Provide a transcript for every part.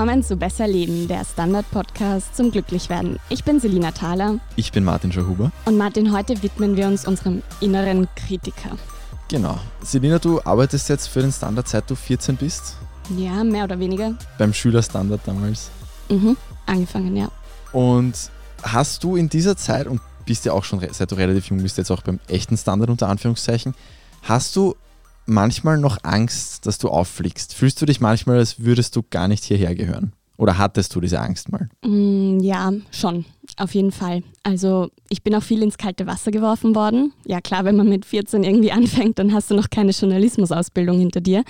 Willkommen zu Besser Leben, der Standard-Podcast zum Glücklichwerden. Ich bin Selina Thaler. Ich bin Martin Schauhuber. Und Martin, heute widmen wir uns unserem inneren Kritiker. Genau. Selina, du arbeitest jetzt für den Standard, seit du 14 bist? Ja, mehr oder weniger. Beim Schülerstandard damals? Mhm, angefangen, ja. Und hast du in dieser Zeit, und bist ja auch schon, seit du relativ jung bist, jetzt auch beim echten Standard unter Anführungszeichen, hast du manchmal noch Angst, dass du auffliegst? Fühlst du dich manchmal, als würdest du gar nicht hierher gehören? Oder hattest du diese Angst mal? Mm, ja, schon, auf jeden Fall. Also ich bin auch viel ins kalte Wasser geworfen worden. Ja klar, wenn man mit 14 irgendwie anfängt, dann hast du noch keine Journalismusausbildung hinter dir.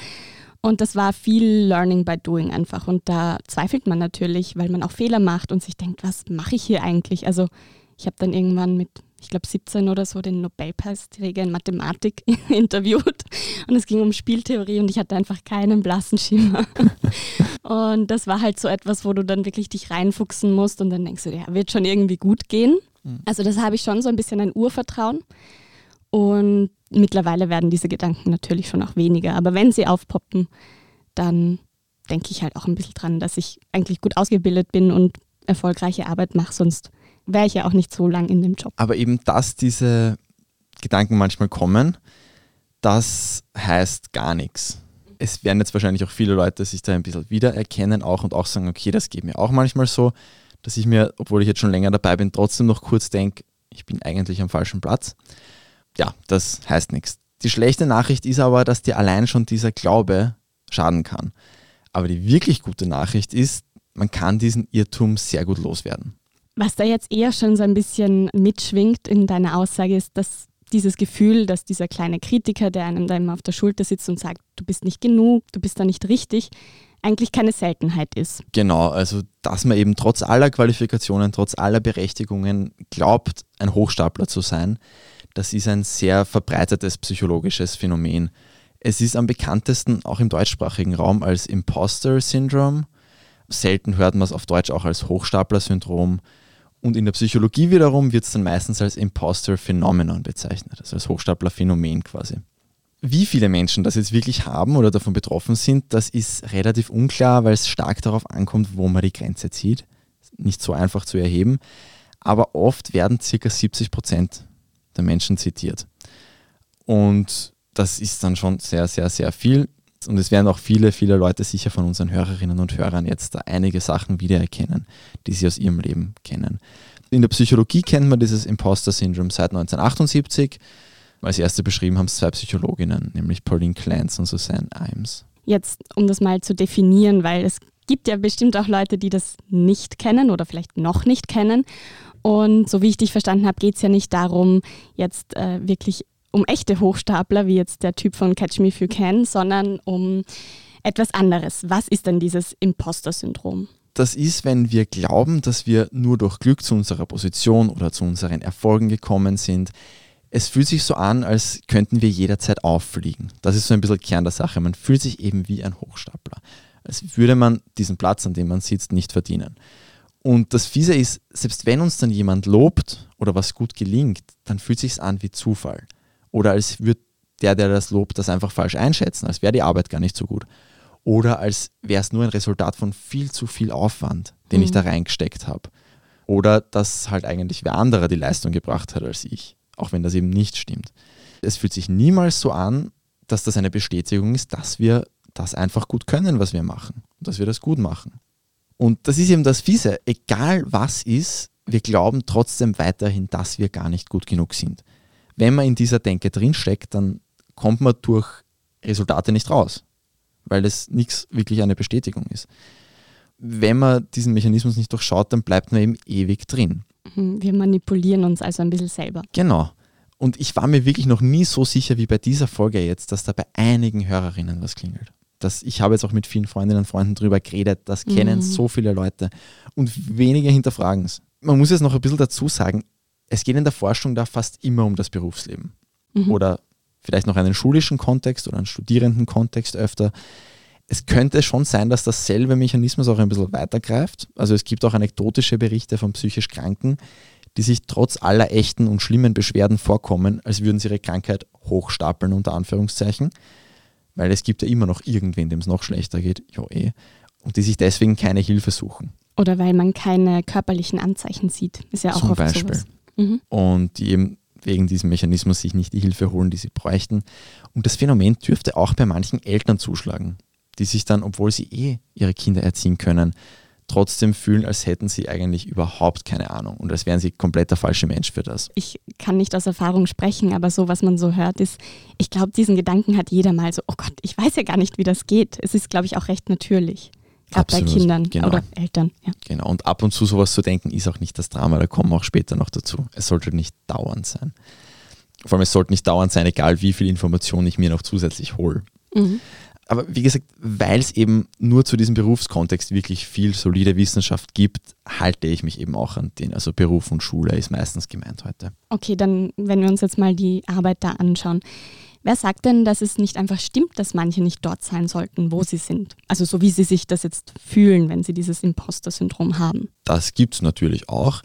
Und das war viel Learning by Doing einfach. Und da zweifelt man natürlich, weil man auch Fehler macht und sich denkt, was mache ich hier eigentlich? Also ich habe dann irgendwann mit ich glaube 17 oder so, den Nobelpreisträger in Mathematik interviewt. Und es ging um Spieltheorie und ich hatte einfach keinen blassen Schimmer. und das war halt so etwas, wo du dann wirklich dich reinfuchsen musst und dann denkst du, ja, wird schon irgendwie gut gehen. Mhm. Also das habe ich schon so ein bisschen ein Urvertrauen. Und mittlerweile werden diese Gedanken natürlich schon auch weniger. Aber wenn sie aufpoppen, dann denke ich halt auch ein bisschen dran, dass ich eigentlich gut ausgebildet bin und erfolgreiche Arbeit mache, sonst wäre ich ja auch nicht so lang in dem Job. Aber eben, dass diese Gedanken manchmal kommen, das heißt gar nichts. Es werden jetzt wahrscheinlich auch viele Leute sich da ein bisschen wiedererkennen auch und auch sagen, okay, das geht mir auch manchmal so, dass ich mir, obwohl ich jetzt schon länger dabei bin, trotzdem noch kurz denke, ich bin eigentlich am falschen Platz. Ja, das heißt nichts. Die schlechte Nachricht ist aber, dass dir allein schon dieser Glaube schaden kann. Aber die wirklich gute Nachricht ist, man kann diesen Irrtum sehr gut loswerden. Was da jetzt eher schon so ein bisschen mitschwingt in deiner Aussage ist, dass dieses Gefühl, dass dieser kleine Kritiker, der einem da immer auf der Schulter sitzt und sagt, du bist nicht genug, du bist da nicht richtig, eigentlich keine Seltenheit ist. Genau, also dass man eben trotz aller Qualifikationen, trotz aller Berechtigungen glaubt, ein Hochstapler zu sein, das ist ein sehr verbreitetes psychologisches Phänomen. Es ist am bekanntesten auch im deutschsprachigen Raum als Imposter Syndrome. Selten hört man es auf Deutsch auch als Hochstapler-Syndrom. Und in der Psychologie wiederum wird es dann meistens als Imposter Phenomenon bezeichnet, also als Hochstapler Phänomen quasi. Wie viele Menschen das jetzt wirklich haben oder davon betroffen sind, das ist relativ unklar, weil es stark darauf ankommt, wo man die Grenze zieht. Nicht so einfach zu erheben, aber oft werden ca. 70 Prozent der Menschen zitiert. Und das ist dann schon sehr, sehr, sehr viel. Und es werden auch viele, viele Leute sicher von unseren Hörerinnen und Hörern jetzt da einige Sachen wiedererkennen, die sie aus ihrem Leben kennen. In der Psychologie kennt man dieses Imposter-Syndrom seit 1978. Als erste beschrieben haben es zwei Psychologinnen, nämlich Pauline Clance und Suzanne Imes. Jetzt, um das mal zu definieren, weil es gibt ja bestimmt auch Leute, die das nicht kennen oder vielleicht noch nicht kennen. Und so wie ich dich verstanden habe, geht es ja nicht darum, jetzt äh, wirklich um echte Hochstapler, wie jetzt der Typ von Catch Me If You Can, sondern um etwas anderes. Was ist denn dieses Imposter-Syndrom? Das ist, wenn wir glauben, dass wir nur durch Glück zu unserer Position oder zu unseren Erfolgen gekommen sind. Es fühlt sich so an, als könnten wir jederzeit auffliegen. Das ist so ein bisschen Kern der Sache. Man fühlt sich eben wie ein Hochstapler. Als würde man diesen Platz, an dem man sitzt, nicht verdienen. Und das Fiese ist, selbst wenn uns dann jemand lobt oder was gut gelingt, dann fühlt sich an wie Zufall. Oder als würde der, der das lobt, das einfach falsch einschätzen, als wäre die Arbeit gar nicht so gut. Oder als wäre es nur ein Resultat von viel zu viel Aufwand, den mhm. ich da reingesteckt habe. Oder dass halt eigentlich wer anderer die Leistung gebracht hat als ich, auch wenn das eben nicht stimmt. Es fühlt sich niemals so an, dass das eine Bestätigung ist, dass wir das einfach gut können, was wir machen und dass wir das gut machen. Und das ist eben das Fiese. Egal was ist, wir glauben trotzdem weiterhin, dass wir gar nicht gut genug sind wenn man in dieser Denke drinsteckt, dann kommt man durch Resultate nicht raus, weil es nichts wirklich eine Bestätigung ist. Wenn man diesen Mechanismus nicht durchschaut, dann bleibt man eben ewig drin. Mhm, wir manipulieren uns also ein bisschen selber. Genau. Und ich war mir wirklich noch nie so sicher wie bei dieser Folge jetzt, dass da bei einigen Hörerinnen was klingelt. Das, ich habe jetzt auch mit vielen Freundinnen und Freunden drüber geredet, das kennen mhm. so viele Leute und wenige hinterfragen es. Man muss jetzt noch ein bisschen dazu sagen, es geht in der Forschung da fast immer um das Berufsleben. Mhm. Oder vielleicht noch einen schulischen Kontext oder einen Studierendenkontext öfter. Es könnte schon sein, dass dasselbe Mechanismus auch ein bisschen weitergreift. Also es gibt auch anekdotische Berichte von psychisch Kranken, die sich trotz aller echten und schlimmen Beschwerden vorkommen, als würden sie ihre Krankheit hochstapeln, unter Anführungszeichen. Weil es gibt ja immer noch irgendwen, dem es noch schlechter geht. Jo, eh. und die sich deswegen keine Hilfe suchen. Oder weil man keine körperlichen Anzeichen sieht. Ist ja auch Zum oft Beispiel. sowas. Mhm. Und die eben wegen diesem Mechanismus sich nicht die Hilfe holen, die sie bräuchten. Und das Phänomen dürfte auch bei manchen Eltern zuschlagen, die sich dann, obwohl sie eh ihre Kinder erziehen können, trotzdem fühlen, als hätten sie eigentlich überhaupt keine Ahnung und als wären sie komplett der falsche Mensch für das. Ich kann nicht aus Erfahrung sprechen, aber so, was man so hört, ist, ich glaube, diesen Gedanken hat jeder mal so, oh Gott, ich weiß ja gar nicht, wie das geht. Es ist, glaube ich, auch recht natürlich. Gerade bei Kindern genau. oder Eltern. Ja. Genau, und ab und zu sowas zu denken, ist auch nicht das Drama, da kommen wir auch später noch dazu. Es sollte nicht dauernd sein. Vor allem, es sollte nicht dauernd sein, egal wie viel Information ich mir noch zusätzlich hole. Mhm. Aber wie gesagt, weil es eben nur zu diesem Berufskontext wirklich viel solide Wissenschaft gibt, halte ich mich eben auch an den. Also Beruf und Schule ist meistens gemeint heute. Okay, dann, wenn wir uns jetzt mal die Arbeit da anschauen. Wer sagt denn, dass es nicht einfach stimmt, dass manche nicht dort sein sollten, wo sie sind? Also so wie sie sich das jetzt fühlen, wenn sie dieses Imposter-Syndrom haben. Das gibt es natürlich auch.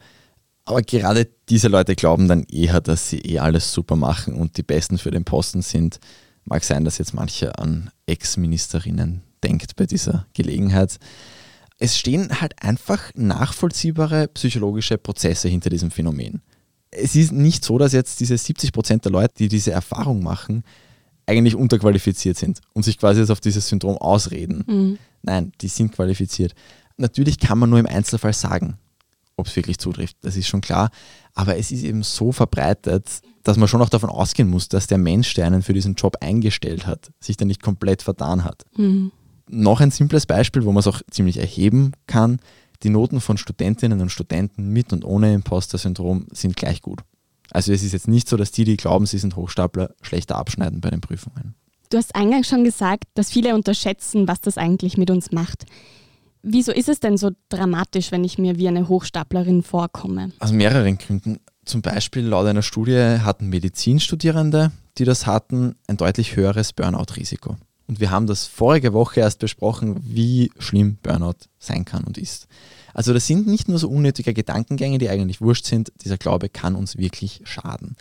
Aber gerade diese Leute glauben dann eher, dass sie eh alles super machen und die Besten für den Posten sind. Mag sein, dass jetzt manche an Ex-Ministerinnen denkt bei dieser Gelegenheit. Es stehen halt einfach nachvollziehbare psychologische Prozesse hinter diesem Phänomen. Es ist nicht so, dass jetzt diese 70 Prozent der Leute, die diese Erfahrung machen, eigentlich unterqualifiziert sind und sich quasi jetzt auf dieses Syndrom ausreden. Mhm. Nein, die sind qualifiziert. Natürlich kann man nur im Einzelfall sagen, ob es wirklich zutrifft. Das ist schon klar. Aber es ist eben so verbreitet, dass man schon auch davon ausgehen muss, dass der Mensch, der einen für diesen Job eingestellt hat, sich da nicht komplett vertan hat. Mhm. Noch ein simples Beispiel, wo man es auch ziemlich erheben kann. Die Noten von Studentinnen und Studenten mit und ohne Imposter-Syndrom sind gleich gut. Also es ist jetzt nicht so, dass die, die glauben, sie sind Hochstapler, schlechter abschneiden bei den Prüfungen. Du hast eingangs schon gesagt, dass viele unterschätzen, was das eigentlich mit uns macht. Wieso ist es denn so dramatisch, wenn ich mir wie eine Hochstaplerin vorkomme? Aus mehreren Gründen. Zum Beispiel laut einer Studie hatten Medizinstudierende, die das hatten, ein deutlich höheres Burnout-Risiko. Und wir haben das vorige Woche erst besprochen, wie schlimm Burnout sein kann und ist. Also das sind nicht nur so unnötige Gedankengänge, die eigentlich wurscht sind. Dieser Glaube kann uns wirklich schaden.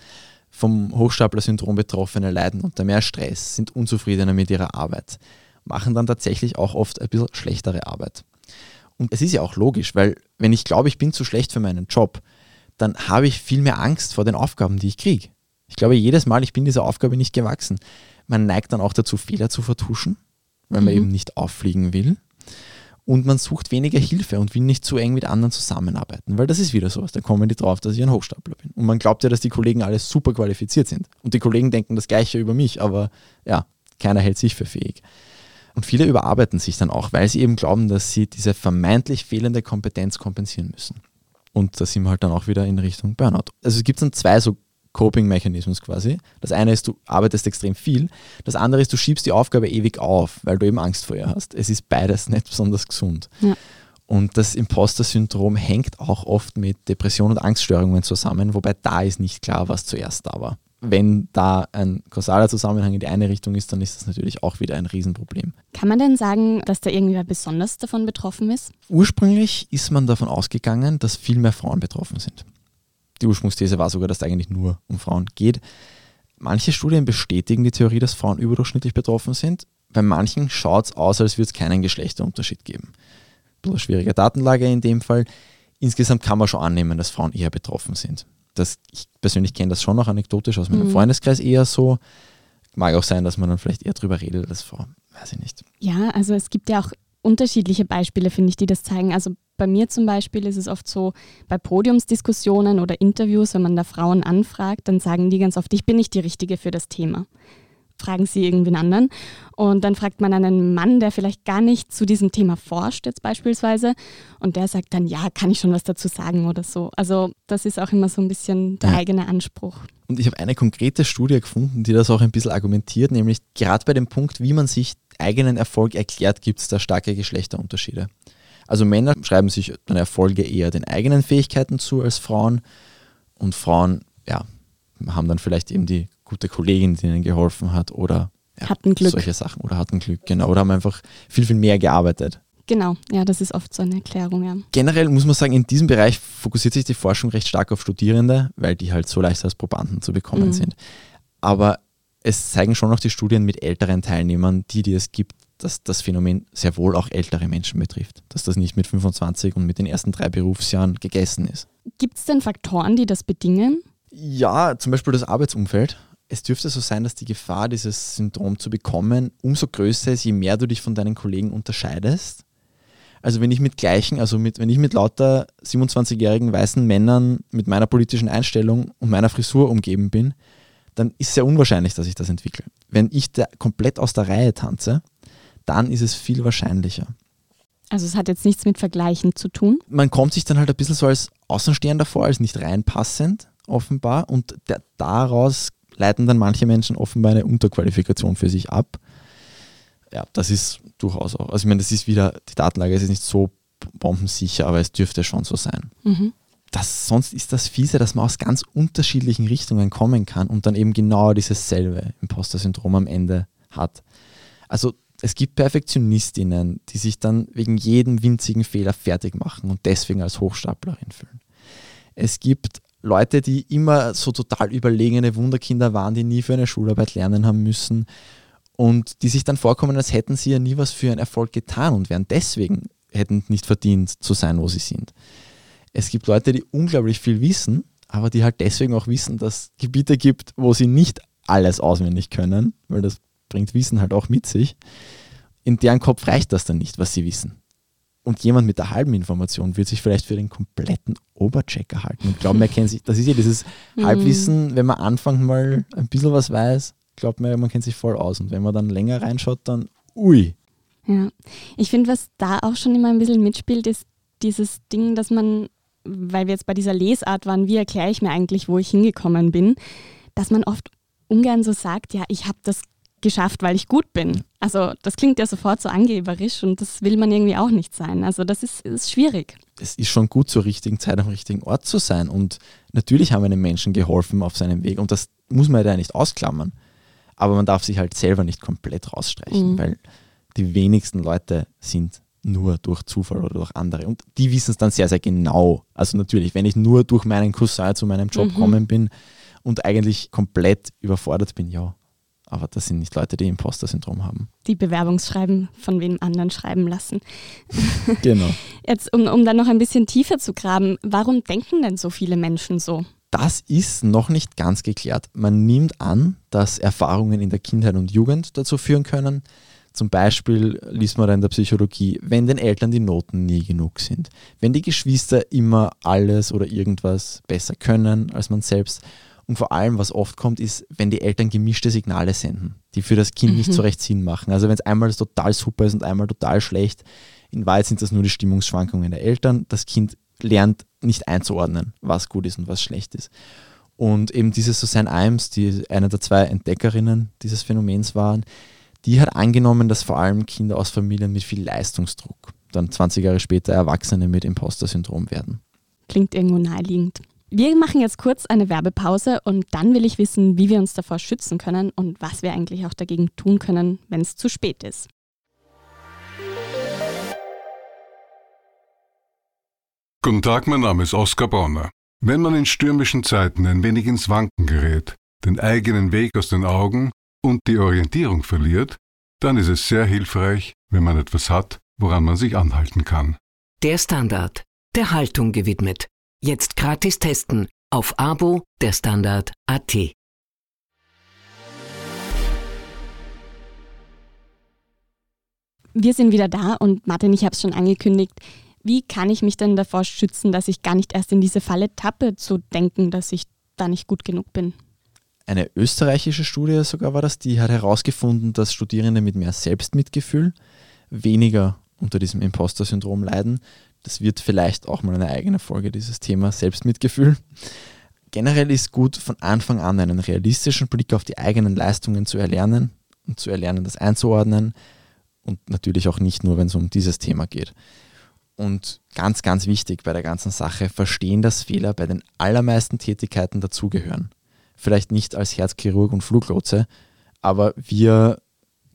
Vom Hochstapler-Syndrom Betroffene leiden unter mehr Stress, sind unzufriedener mit ihrer Arbeit, machen dann tatsächlich auch oft ein bisschen schlechtere Arbeit. Und es ist ja auch logisch, weil wenn ich glaube, ich bin zu schlecht für meinen Job, dann habe ich viel mehr Angst vor den Aufgaben, die ich kriege. Ich glaube jedes Mal, ich bin dieser Aufgabe nicht gewachsen. Man neigt dann auch dazu, Fehler zu vertuschen, weil man Mhm. eben nicht auffliegen will. Und man sucht weniger Hilfe und will nicht zu eng mit anderen zusammenarbeiten, weil das ist wieder sowas. Da kommen die drauf, dass ich ein Hochstapler bin. Und man glaubt ja, dass die Kollegen alle super qualifiziert sind. Und die Kollegen denken das Gleiche über mich, aber ja, keiner hält sich für fähig. Und viele überarbeiten sich dann auch, weil sie eben glauben, dass sie diese vermeintlich fehlende Kompetenz kompensieren müssen. Und da sind wir halt dann auch wieder in Richtung Burnout. Also es gibt dann zwei so Coping-Mechanismus quasi. Das eine ist, du arbeitest extrem viel. Das andere ist, du schiebst die Aufgabe ewig auf, weil du eben Angst vor ihr hast. Es ist beides nicht besonders gesund. Ja. Und das Imposter-Syndrom hängt auch oft mit Depression und Angststörungen zusammen, wobei da ist nicht klar, was zuerst da war. Wenn da ein kausaler Zusammenhang in die eine Richtung ist, dann ist das natürlich auch wieder ein Riesenproblem. Kann man denn sagen, dass da irgendwer besonders davon betroffen ist? Ursprünglich ist man davon ausgegangen, dass viel mehr Frauen betroffen sind. Die Ursprungsthese war sogar, dass es eigentlich nur um Frauen geht. Manche Studien bestätigen die Theorie, dass Frauen überdurchschnittlich betroffen sind. Bei manchen schaut es aus, als würde es keinen Geschlechterunterschied geben. Ein bisschen schwierige Datenlage in dem Fall. Insgesamt kann man schon annehmen, dass Frauen eher betroffen sind. Das, ich persönlich kenne das schon noch anekdotisch aus meinem Mhm. Freundeskreis eher so. Mag auch sein, dass man dann vielleicht eher drüber redet als Frau. Weiß ich nicht. Ja, also es gibt ja auch unterschiedliche Beispiele, finde ich, die das zeigen. Also bei mir zum Beispiel ist es oft so, bei Podiumsdiskussionen oder Interviews, wenn man da Frauen anfragt, dann sagen die ganz oft, ich bin nicht die Richtige für das Thema. Fragen sie irgendwen anderen. Und dann fragt man einen Mann, der vielleicht gar nicht zu diesem Thema forscht, jetzt beispielsweise, und der sagt dann, ja, kann ich schon was dazu sagen oder so. Also das ist auch immer so ein bisschen der Ja. eigene Anspruch. Und ich habe eine konkrete Studie gefunden, die das auch ein bisschen argumentiert, nämlich gerade bei dem Punkt, wie man sich eigenen Erfolg erklärt, gibt es da starke Geschlechterunterschiede. Also Männer schreiben sich dann Erfolge eher den eigenen Fähigkeiten zu als Frauen und Frauen, ja, haben dann vielleicht eben die gute Kollegin, die ihnen geholfen hat oder ja, Hatten Glück. solche Sachen oder hatten Glück, genau, oder haben einfach viel, viel mehr gearbeitet. Genau, ja, das ist oft so eine Erklärung, ja. Generell muss man sagen, in diesem Bereich fokussiert sich die Forschung recht stark auf Studierende, weil die halt so leicht als Probanden zu bekommen Mhm. sind. Aber es zeigen schon auch die Studien mit älteren Teilnehmern, die, die es gibt, dass das Phänomen sehr wohl auch ältere Menschen betrifft, dass das nicht mit 25 und mit den ersten drei Berufsjahren gegessen ist. Gibt es denn Faktoren, die das bedingen? Ja, zum Beispiel das Arbeitsumfeld. Es dürfte so sein, dass die Gefahr, dieses Syndrom zu bekommen, umso größer ist, je mehr du dich von deinen Kollegen unterscheidest. Also wenn ich mit gleichen, also mit, wenn ich mit lauter 27-jährigen weißen Männern mit meiner politischen Einstellung und meiner Frisur umgeben bin, dann ist es sehr unwahrscheinlich, dass ich das entwickle. Wenn ich da komplett aus der Reihe tanze, dann ist es viel wahrscheinlicher. Also es hat jetzt nichts mit Vergleichen zu tun. Man kommt sich dann halt ein bisschen so als Außenstehender vor, als nicht reinpassend offenbar und der, daraus leiten dann manche Menschen offenbar eine Unterqualifikation für sich ab. Ja, das ist durchaus auch. Also ich meine, das ist wieder, die Datenlage ist nicht so bombensicher, aber es dürfte schon so sein. Mhm. Das, sonst ist das fiese, dass man aus ganz unterschiedlichen Richtungen kommen kann und dann eben genau dieses selbe Imposter-Syndrom am Ende hat. Also es gibt Perfektionistinnen, die sich dann wegen jedem winzigen Fehler fertig machen und deswegen als Hochstaplerin fühlen. Es gibt Leute, die immer so total überlegene Wunderkinder waren, die nie für eine Schularbeit lernen haben müssen und die sich dann vorkommen, als hätten sie ja nie was für einen Erfolg getan und wären deswegen hätten nicht verdient zu sein, wo sie sind. Es gibt Leute, die unglaublich viel wissen, aber die halt deswegen auch wissen, dass es Gebiete gibt, wo sie nicht alles auswendig können, weil das bringt Wissen halt auch mit sich. In deren Kopf reicht das dann nicht, was sie wissen. Und jemand mit der halben Information wird sich vielleicht für den kompletten Oberchecker halten und glauben, er kennt sich. Das ist ja dieses mhm. Halbwissen, wenn man anfängt mal ein bisschen was weiß, glaubt man, man kennt sich voll aus. Und wenn man dann länger reinschaut, dann ui. Ja, ich finde, was da auch schon immer ein bisschen mitspielt, ist dieses Ding, dass man, weil wir jetzt bei dieser Lesart waren, wie erkläre ich mir eigentlich, wo ich hingekommen bin, dass man oft ungern so sagt, ja, ich habe das geschafft, weil ich gut bin. Also das klingt ja sofort so angeberisch und das will man irgendwie auch nicht sein. Also das ist, ist schwierig. Es ist schon gut, zur richtigen Zeit am richtigen Ort zu sein. Und natürlich haben wir einem Menschen geholfen auf seinem Weg und das muss man ja nicht ausklammern. Aber man darf sich halt selber nicht komplett rausstreichen, mhm. weil die wenigsten Leute sind nur durch Zufall oder durch andere. Und die wissen es dann sehr, sehr genau. Also natürlich, wenn ich nur durch meinen Cousin zu meinem Job mhm. gekommen bin und eigentlich komplett überfordert bin, ja, aber das sind nicht Leute, die Imposter-Syndrom haben. Die Bewerbungsschreiben von wem anderen schreiben lassen. Genau. Jetzt, um, um dann noch ein bisschen tiefer zu graben, warum denken denn so viele Menschen so? Das ist noch nicht ganz geklärt. Man nimmt an, dass Erfahrungen in der Kindheit und Jugend dazu führen können. Zum Beispiel liest man da in der Psychologie, wenn den Eltern die Noten nie genug sind, wenn die Geschwister immer alles oder irgendwas besser können als man selbst und vor allem, was oft kommt, ist, wenn die Eltern gemischte Signale senden, die für das Kind mhm. nicht so recht Sinn machen. Also wenn es einmal total super ist und einmal total schlecht, in Wahrheit sind das nur die Stimmungsschwankungen der Eltern. Das Kind lernt nicht einzuordnen, was gut ist und was schlecht ist. Und eben diese Susanne Imes, die eine der zwei Entdeckerinnen dieses Phänomens waren, die hat angenommen, dass vor allem Kinder aus Familien mit viel Leistungsdruck dann 20 Jahre später Erwachsene mit Imposter-Syndrom werden. Klingt irgendwo naheliegend. Wir machen jetzt kurz eine Werbepause und dann will ich wissen, wie wir uns davor schützen können und was wir eigentlich auch dagegen tun können, wenn es zu spät ist. Guten Tag, mein Name ist Oskar Bonner. Wenn man in stürmischen Zeiten ein wenig ins Wanken gerät, den eigenen Weg aus den Augen und die Orientierung verliert, dann ist es sehr hilfreich, wenn man etwas hat, woran man sich anhalten kann. Der Standard, der Haltung gewidmet. Jetzt gratis testen auf Abo der Standard AT. Wir sind wieder da und Martin, ich habe es schon angekündigt. Wie kann ich mich denn davor schützen, dass ich gar nicht erst in diese Falle tappe, zu denken, dass ich da nicht gut genug bin? Eine österreichische Studie sogar war das, die hat herausgefunden, dass Studierende mit mehr Selbstmitgefühl weniger unter diesem Imposter-Syndrom leiden. Das wird vielleicht auch mal eine eigene Folge, dieses Thema Selbstmitgefühl. Generell ist gut, von Anfang an einen realistischen Blick auf die eigenen Leistungen zu erlernen und zu erlernen, das einzuordnen. Und natürlich auch nicht nur, wenn es um dieses Thema geht. Und ganz, ganz wichtig bei der ganzen Sache, verstehen, dass Fehler bei den allermeisten Tätigkeiten dazugehören. Vielleicht nicht als Herzchirurg und Fluglotse, aber wir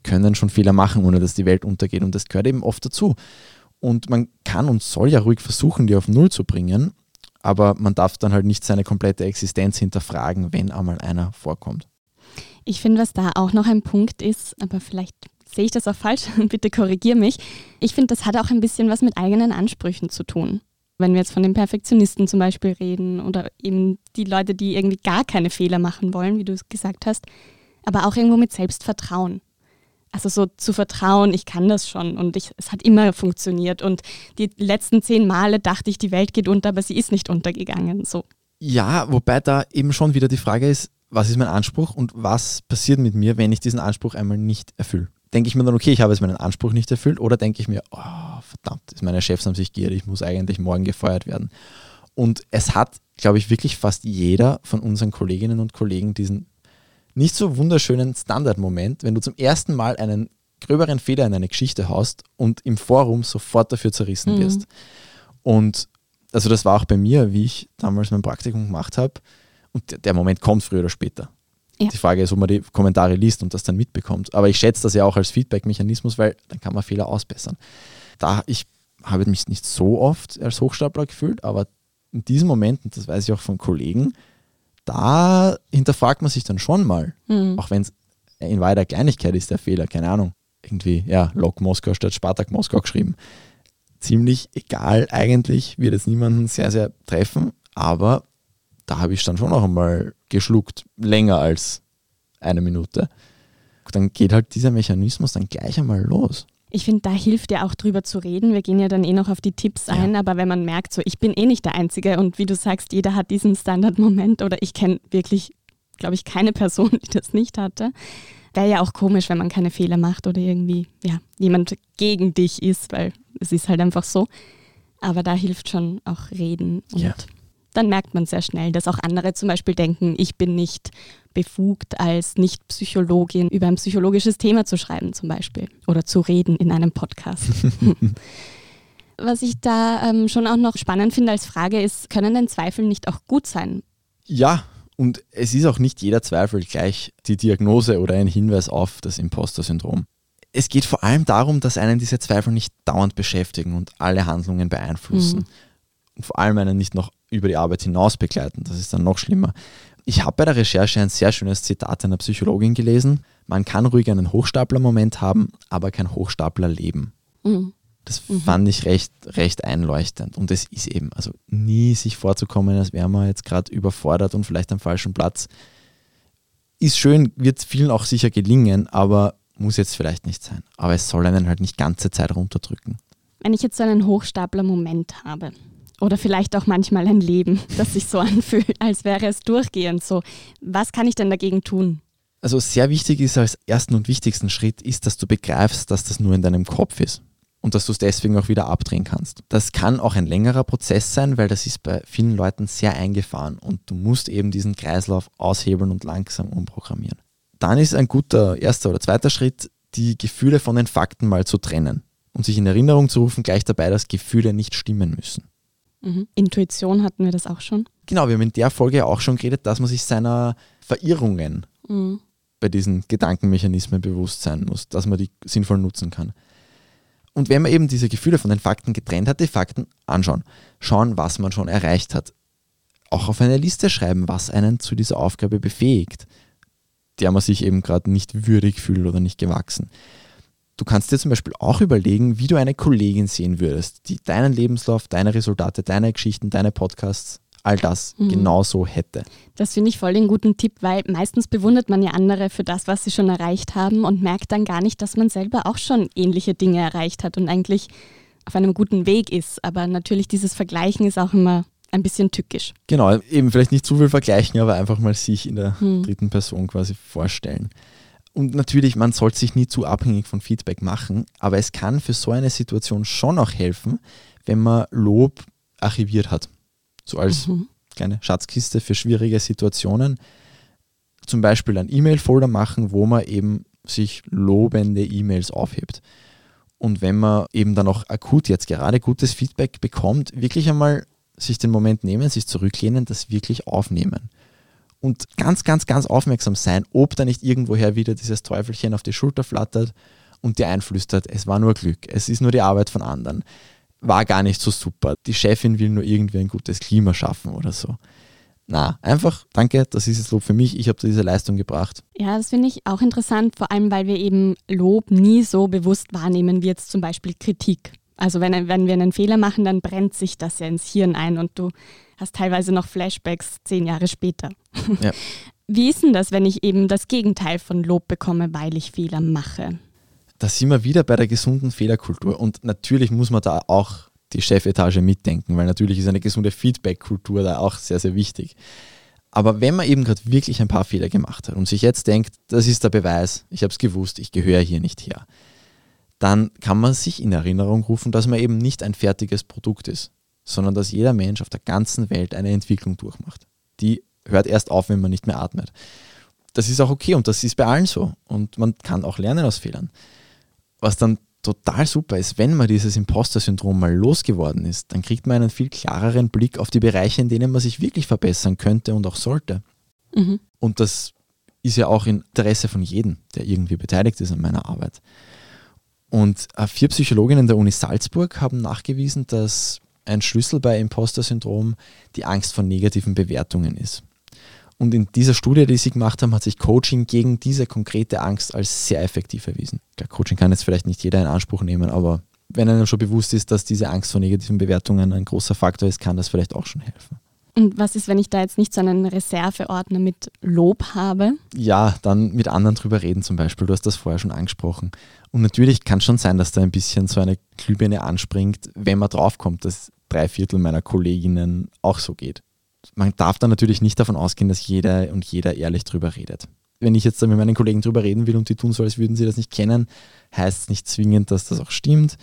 können schon Fehler machen, ohne dass die Welt untergeht. Und das gehört eben oft dazu. Und man kann und soll ja ruhig versuchen, die auf Null zu bringen, aber man darf dann halt nicht seine komplette Existenz hinterfragen, wenn einmal einer vorkommt. Ich finde, was da auch noch ein Punkt ist, aber vielleicht sehe ich das auch falsch? Bitte korrigier mich. Ich finde, das hat auch ein bisschen was mit eigenen Ansprüchen zu tun. Wenn wir jetzt von den Perfektionisten zum Beispiel reden oder eben die Leute, die irgendwie gar keine Fehler machen wollen, wie du es gesagt hast, aber auch irgendwo mit Selbstvertrauen. Also so zu vertrauen, ich kann das schon und ich, es hat immer funktioniert. Und die letzten zehn Male dachte ich, die Welt geht unter, aber sie ist nicht untergegangen. So. Ja, wobei da eben schon wieder die Frage ist, was ist mein Anspruch und was passiert mit mir, wenn ich diesen Anspruch einmal nicht erfülle? Denke ich mir dann, okay, ich habe jetzt meinen Anspruch nicht erfüllt oder denke ich mir, oh, verdammt, meine Chefs haben sich gierig, ich muss eigentlich morgen gefeuert werden. Und es hat, glaube ich, wirklich fast jeder von unseren Kolleginnen und Kollegen diesen nicht so wunderschönen Standardmoment, wenn du zum ersten Mal einen gröberen Fehler in eine Geschichte haust und im Forum sofort dafür zerrissen mhm. wirst. Und also das war auch bei mir, wie ich damals mein Praktikum gemacht habe. Und der Moment kommt früher oder später. Ja. Die Frage ist, ob man die Kommentare liest und das dann mitbekommt. Aber ich schätze das ja auch als Feedback-Mechanismus, weil dann kann man Fehler ausbessern. Da ich habe mich nicht so oft als Hochstapler gefühlt, aber in diesem Moment, und das weiß ich auch von Kollegen, da hinterfragt man sich dann schon mal, mhm. auch wenn es in weiter Kleinigkeit ist, der Fehler, keine Ahnung, irgendwie, ja, Lok Moskau statt Spartak Moskau geschrieben. Ziemlich egal eigentlich, wird es niemanden sehr, sehr treffen, aber da habe ich dann schon noch einmal geschluckt, länger als eine Minute. Dann geht halt dieser Mechanismus dann gleich einmal los. Ich finde, da hilft ja auch drüber zu reden. Wir gehen ja dann eh noch auf die Tipps ja. ein, aber wenn man merkt, so ich bin eh nicht der Einzige und wie du sagst, jeder hat diesen Standardmoment oder ich kenne wirklich, glaube ich, keine Person, die das nicht hatte. Wäre ja auch komisch, wenn man keine Fehler macht oder irgendwie, ja, jemand gegen dich ist, weil es ist halt einfach so. Aber da hilft schon auch reden und ja dann merkt man sehr schnell, dass auch andere zum Beispiel denken, ich bin nicht befugt, als Nicht-Psychologin über ein psychologisches Thema zu schreiben zum Beispiel oder zu reden in einem Podcast. Was ich da ähm, schon auch noch spannend finde als Frage ist, können denn Zweifel nicht auch gut sein? Ja, und es ist auch nicht jeder Zweifel gleich die Diagnose oder ein Hinweis auf das Imposter-Syndrom. Es geht vor allem darum, dass einen diese Zweifel nicht dauernd beschäftigen und alle Handlungen beeinflussen. Mhm. Und vor allem einen nicht noch über die Arbeit hinaus begleiten. Das ist dann noch schlimmer. Ich habe bei der Recherche ein sehr schönes Zitat einer Psychologin gelesen. Man kann ruhig einen Hochstapler-Moment haben, aber kein Hochstapler-Leben. Mhm. Das mhm. fand ich recht, recht einleuchtend. Und es ist eben, also nie sich vorzukommen, als wäre man jetzt gerade überfordert und vielleicht am falschen Platz. Ist schön, wird vielen auch sicher gelingen, aber muss jetzt vielleicht nicht sein. Aber es soll einen halt nicht ganze Zeit runterdrücken. Wenn ich jetzt so einen Hochstapler-Moment habe, oder vielleicht auch manchmal ein Leben, das sich so anfühlt, als wäre es durchgehend so. Was kann ich denn dagegen tun? Also sehr wichtig ist als ersten und wichtigsten Schritt ist, dass du begreifst, dass das nur in deinem Kopf ist und dass du es deswegen auch wieder abdrehen kannst. Das kann auch ein längerer Prozess sein, weil das ist bei vielen Leuten sehr eingefahren und du musst eben diesen Kreislauf aushebeln und langsam umprogrammieren. Dann ist ein guter erster oder zweiter Schritt, die Gefühle von den Fakten mal zu trennen und sich in Erinnerung zu rufen, gleich dabei, dass Gefühle nicht stimmen müssen. Mhm. Intuition hatten wir das auch schon. Genau, wir haben in der Folge auch schon geredet, dass man sich seiner Verirrungen mhm. bei diesen Gedankenmechanismen bewusst sein muss, dass man die sinnvoll nutzen kann. Und wenn man eben diese Gefühle von den Fakten getrennt hat, die Fakten anschauen, schauen, was man schon erreicht hat. Auch auf eine Liste schreiben, was einen zu dieser Aufgabe befähigt, der man sich eben gerade nicht würdig fühlt oder nicht gewachsen. Du kannst dir zum Beispiel auch überlegen, wie du eine Kollegin sehen würdest, die deinen Lebenslauf, deine Resultate, deine Geschichten, deine Podcasts, all das mhm. genauso hätte. Das finde ich voll den guten Tipp, weil meistens bewundert man ja andere für das, was sie schon erreicht haben und merkt dann gar nicht, dass man selber auch schon ähnliche Dinge erreicht hat und eigentlich auf einem guten Weg ist. Aber natürlich dieses Vergleichen ist auch immer ein bisschen tückisch. Genau, eben vielleicht nicht zu viel vergleichen, aber einfach mal sich in der hm. dritten Person quasi vorstellen. Und natürlich, man sollte sich nie zu abhängig von Feedback machen, aber es kann für so eine Situation schon auch helfen, wenn man Lob archiviert hat. So als mhm. kleine Schatzkiste für schwierige Situationen. Zum Beispiel ein E-Mail-Folder machen, wo man eben sich lobende E-Mails aufhebt. Und wenn man eben dann auch akut jetzt gerade gutes Feedback bekommt, wirklich einmal sich den Moment nehmen, sich zurücklehnen, das wirklich aufnehmen und ganz, ganz, ganz aufmerksam sein, ob da nicht irgendwoher wieder dieses Teufelchen auf die Schulter flattert und dir einflüstert, es war nur Glück, es ist nur die Arbeit von anderen, war gar nicht so super, die Chefin will nur irgendwie ein gutes Klima schaffen oder so. Na, einfach, danke, das ist jetzt Lob für mich, ich habe diese Leistung gebracht. Ja, das finde ich auch interessant, vor allem weil wir eben Lob nie so bewusst wahrnehmen wie jetzt zum Beispiel Kritik. Also wenn, wenn wir einen Fehler machen, dann brennt sich das ja ins Hirn ein und du hast teilweise noch Flashbacks zehn Jahre später. Ja. Wie ist denn das, wenn ich eben das Gegenteil von Lob bekomme, weil ich Fehler mache? Da sind wir wieder bei der gesunden Fehlerkultur. Und natürlich muss man da auch die Chefetage mitdenken, weil natürlich ist eine gesunde Feedback-Kultur da auch sehr, sehr wichtig. Aber wenn man eben gerade wirklich ein paar Fehler gemacht hat und sich jetzt denkt, das ist der Beweis, ich habe es gewusst, ich gehöre hier nicht her, dann kann man sich in Erinnerung rufen, dass man eben nicht ein fertiges Produkt ist, sondern dass jeder Mensch auf der ganzen Welt eine Entwicklung durchmacht. Die hört erst auf, wenn man nicht mehr atmet. Das ist auch okay und das ist bei allen so. Und man kann auch lernen aus Fehlern. Was dann total super ist, wenn man dieses Imposter-Syndrom mal losgeworden ist, dann kriegt man einen viel klareren Blick auf die Bereiche, in denen man sich wirklich verbessern könnte und auch sollte. Mhm. Und das ist ja auch im Interesse von jedem, der irgendwie beteiligt ist an meiner Arbeit. Und äh, vier Psychologinnen der Uni Salzburg haben nachgewiesen, dass ein Schlüssel bei Imposter-Syndrom die Angst vor negativen Bewertungen ist. Und in dieser Studie, die sie gemacht haben, hat sich Coaching gegen diese konkrete Angst als sehr effektiv erwiesen. Klar, Coaching kann jetzt vielleicht nicht jeder in Anspruch nehmen, aber wenn einem schon bewusst ist, dass diese Angst vor negativen Bewertungen ein großer Faktor ist, kann das vielleicht auch schon helfen. Und was ist, wenn ich da jetzt nicht so einen Reserveordner mit Lob habe? Ja, dann mit anderen drüber reden zum Beispiel. Du hast das vorher schon angesprochen. Und natürlich kann es schon sein, dass da ein bisschen so eine Glühbirne anspringt, wenn man draufkommt, dass drei Viertel meiner Kolleginnen auch so geht man darf dann natürlich nicht davon ausgehen, dass jeder und jeder ehrlich drüber redet. Wenn ich jetzt mit meinen Kollegen drüber reden will und die tun so, als würden sie das nicht kennen, heißt es nicht zwingend, dass das auch stimmt.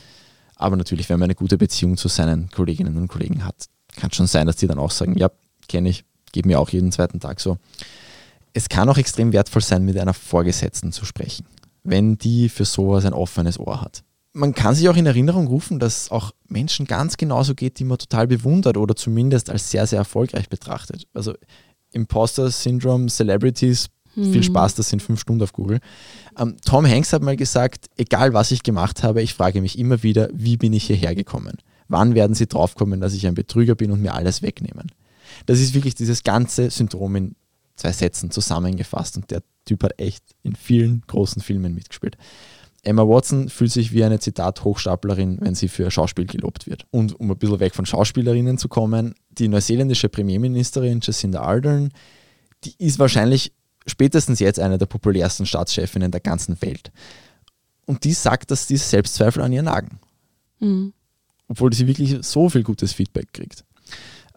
Aber natürlich, wenn man eine gute Beziehung zu seinen Kolleginnen und Kollegen hat, kann schon sein, dass die dann auch sagen, ja, kenne ich, gebe mir auch jeden zweiten Tag so. Es kann auch extrem wertvoll sein, mit einer Vorgesetzten zu sprechen, wenn die für sowas ein offenes Ohr hat man kann sich auch in Erinnerung rufen, dass es auch Menschen ganz genauso geht, die man total bewundert oder zumindest als sehr, sehr erfolgreich betrachtet. Also Imposter Syndrome, Celebrities, hm. viel Spaß, das sind fünf Stunden auf Google. Ähm, Tom Hanks hat mal gesagt, egal was ich gemacht habe, ich frage mich immer wieder, wie bin ich hierher gekommen? Wann werden sie draufkommen, dass ich ein Betrüger bin und mir alles wegnehmen? Das ist wirklich dieses ganze Syndrom in zwei Sätzen zusammengefasst und der Typ hat echt in vielen großen Filmen mitgespielt. Emma Watson fühlt sich wie eine Zitat-Hochstaplerin, wenn sie für Schauspiel gelobt wird. Und um ein bisschen weg von Schauspielerinnen zu kommen, die neuseeländische Premierministerin Jacinda Ardern, die ist wahrscheinlich spätestens jetzt eine der populärsten Staatschefinnen der ganzen Welt. Und die sagt, dass diese Selbstzweifel an ihr nagen. Mhm. Obwohl sie wirklich so viel gutes Feedback kriegt.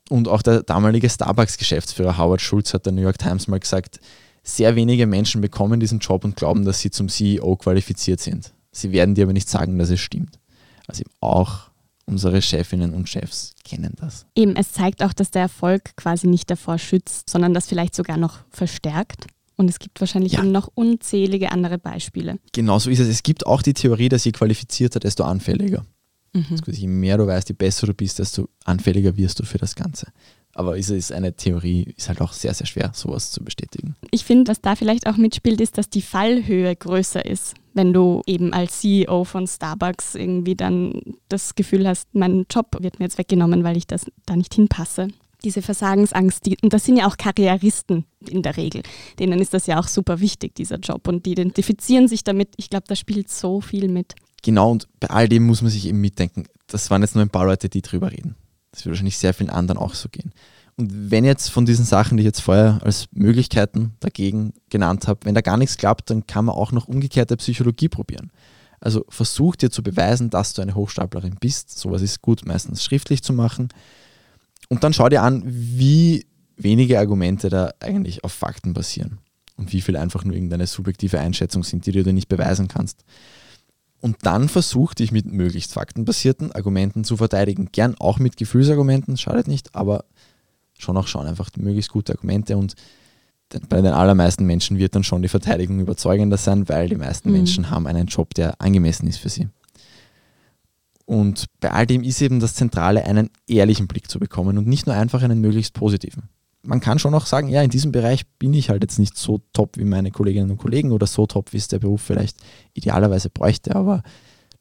Und auch der damalige Starbucks-Geschäftsführer Howard Schulz hat der New York Times mal gesagt, sehr wenige Menschen bekommen diesen Job und glauben, dass sie zum CEO qualifiziert sind. Sie werden dir aber nicht sagen, dass es stimmt. Also auch unsere Chefinnen und Chefs kennen das. Eben, es zeigt auch, dass der Erfolg quasi nicht davor schützt, sondern das vielleicht sogar noch verstärkt. Und es gibt wahrscheinlich ja. eben noch unzählige andere Beispiele. Genau so ist es. Es gibt auch die Theorie, dass je qualifizierter, desto anfälliger. Mhm. Je mehr du weißt, je besser du bist, desto anfälliger wirst du für das Ganze. Aber es ist eine Theorie, ist halt auch sehr, sehr schwer, sowas zu bestätigen. Ich finde, was da vielleicht auch mitspielt, ist, dass die Fallhöhe größer ist. Wenn du eben als CEO von Starbucks irgendwie dann das Gefühl hast, mein Job wird mir jetzt weggenommen, weil ich das da nicht hinpasse. Diese Versagensangst, die, und das sind ja auch Karrieristen in der Regel. Denen ist das ja auch super wichtig, dieser Job. Und die identifizieren sich damit. Ich glaube, da spielt so viel mit. Genau, und bei all dem muss man sich eben mitdenken. Das waren jetzt nur ein paar Leute, die drüber reden. Das wird wahrscheinlich sehr vielen anderen auch so gehen. Und wenn jetzt von diesen Sachen, die ich jetzt vorher als Möglichkeiten dagegen genannt habe, wenn da gar nichts klappt, dann kann man auch noch umgekehrte Psychologie probieren. Also versuch dir zu beweisen, dass du eine Hochstaplerin bist. Sowas ist gut, meistens schriftlich zu machen. Und dann schau dir an, wie wenige Argumente da eigentlich auf Fakten basieren und wie viel einfach nur irgendeine subjektive Einschätzung sind, die du dir nicht beweisen kannst. Und dann versuch dich mit möglichst faktenbasierten Argumenten zu verteidigen. Gern auch mit Gefühlsargumenten, schadet nicht, aber schon auch schauen, einfach möglichst gute Argumente und bei den allermeisten Menschen wird dann schon die Verteidigung überzeugender sein, weil die meisten mhm. Menschen haben einen Job, der angemessen ist für sie. Und bei all dem ist eben das Zentrale, einen ehrlichen Blick zu bekommen und nicht nur einfach einen möglichst positiven man kann schon auch sagen, ja, in diesem Bereich bin ich halt jetzt nicht so top wie meine Kolleginnen und Kollegen oder so top, wie es der Beruf vielleicht idealerweise bräuchte, aber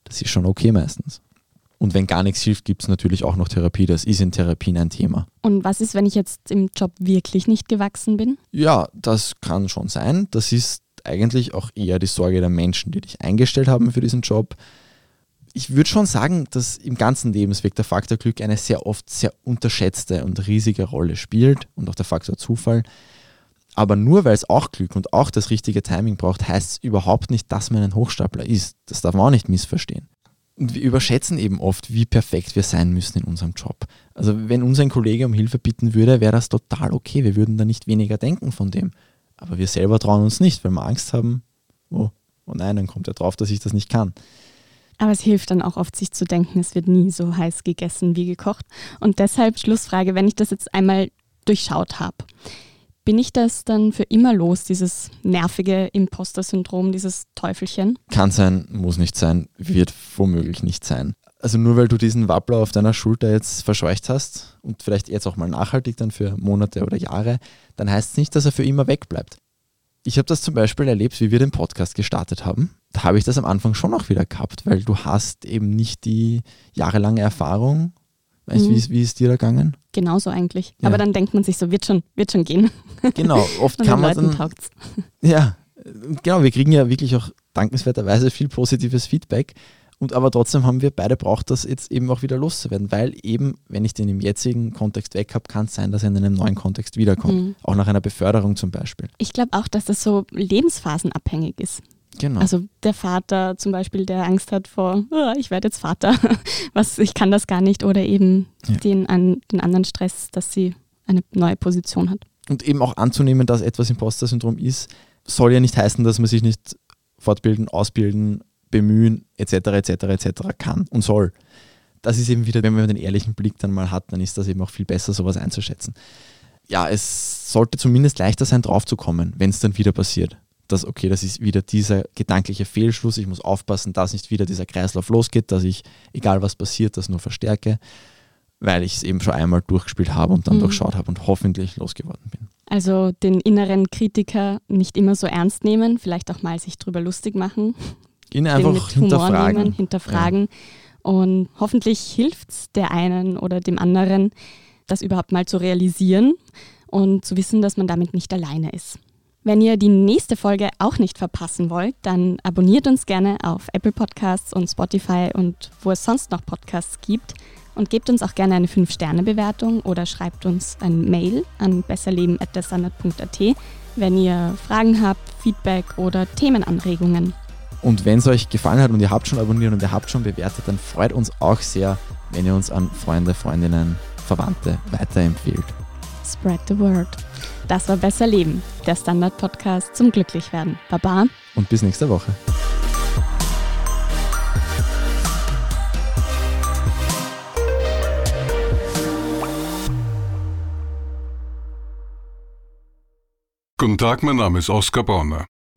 das ist schon okay meistens. Und wenn gar nichts hilft, gibt es natürlich auch noch Therapie. Das ist in Therapien ein Thema. Und was ist, wenn ich jetzt im Job wirklich nicht gewachsen bin? Ja, das kann schon sein. Das ist eigentlich auch eher die Sorge der Menschen, die dich eingestellt haben für diesen Job. Ich würde schon sagen, dass im ganzen Lebensweg der Faktor Glück eine sehr oft sehr unterschätzte und riesige Rolle spielt und auch der Faktor Zufall. Aber nur weil es auch Glück und auch das richtige Timing braucht, heißt es überhaupt nicht, dass man ein Hochstapler ist. Das darf man auch nicht missverstehen. Und wir überschätzen eben oft, wie perfekt wir sein müssen in unserem Job. Also wenn uns ein Kollege um Hilfe bitten würde, wäre das total okay. Wir würden da nicht weniger denken von dem. Aber wir selber trauen uns nicht, weil wir Angst haben, oh, oh nein, dann kommt er drauf, dass ich das nicht kann. Aber es hilft dann auch oft, sich zu denken, es wird nie so heiß gegessen wie gekocht. Und deshalb Schlussfrage, wenn ich das jetzt einmal durchschaut habe bin ich das dann für immer los, dieses nervige Imposter-Syndrom, dieses Teufelchen? Kann sein, muss nicht sein, wird womöglich nicht sein. Also nur weil du diesen Wappler auf deiner Schulter jetzt verscheucht hast und vielleicht jetzt auch mal nachhaltig dann für Monate oder Jahre, dann heißt es nicht, dass er für immer wegbleibt. Ich habe das zum Beispiel erlebt, wie wir den Podcast gestartet haben. Da habe ich das am Anfang schon auch wieder gehabt, weil du hast eben nicht die jahrelange Erfahrung Weißt du, mhm. wie, wie ist dir da gegangen? Genauso eigentlich. Ja. Aber dann denkt man sich so, wird schon, wird schon gehen. Genau, oft kann man dann. Taugt's. Ja, genau, wir kriegen ja wirklich auch dankenswerterweise viel positives Feedback. Und aber trotzdem haben wir beide braucht das jetzt eben auch wieder loszuwerden, weil eben, wenn ich den im jetzigen Kontext weg habe, kann es sein, dass er in einem neuen Kontext wiederkommt. Mhm. Auch nach einer Beförderung zum Beispiel. Ich glaube auch, dass das so lebensphasenabhängig ist. Genau. Also der Vater zum Beispiel, der Angst hat vor, oh, ich werde jetzt Vater, was ich kann das gar nicht, oder eben ja. den, an, den anderen Stress, dass sie eine neue Position hat. Und eben auch anzunehmen, dass etwas Imposter-Syndrom ist, soll ja nicht heißen, dass man sich nicht fortbilden, ausbilden, bemühen, etc., etc., etc. kann und soll. Das ist eben wieder, wenn man den ehrlichen Blick dann mal hat, dann ist das eben auch viel besser, sowas einzuschätzen. Ja, es sollte zumindest leichter sein, draufzukommen, wenn es dann wieder passiert dass, okay, das ist wieder dieser gedankliche Fehlschluss, ich muss aufpassen, dass nicht wieder dieser Kreislauf losgeht, dass ich, egal was passiert, das nur verstärke, weil ich es eben schon einmal durchgespielt habe und dann mhm. durchschaut habe und hoffentlich losgeworden bin. Also den inneren Kritiker nicht immer so ernst nehmen, vielleicht auch mal sich drüber lustig machen. Ihn einfach hinterfragen. Nehmen, hinterfragen. Ja. Und hoffentlich hilft es der einen oder dem anderen, das überhaupt mal zu realisieren und zu wissen, dass man damit nicht alleine ist. Wenn ihr die nächste Folge auch nicht verpassen wollt, dann abonniert uns gerne auf Apple Podcasts und Spotify und wo es sonst noch Podcasts gibt und gebt uns auch gerne eine 5-Sterne-Bewertung oder schreibt uns ein Mail an besserleben.derstandard.at, wenn ihr Fragen habt, Feedback oder Themenanregungen. Und wenn es euch gefallen hat und ihr habt schon abonniert und ihr habt schon bewertet, dann freut uns auch sehr, wenn ihr uns an Freunde, Freundinnen, Verwandte weiterempfehlt. Spread the word. Das war Besser Leben, der Standard-Podcast zum Glücklichwerden. Baba. Und bis nächste Woche. Guten Tag, mein Name ist Oskar Bonner.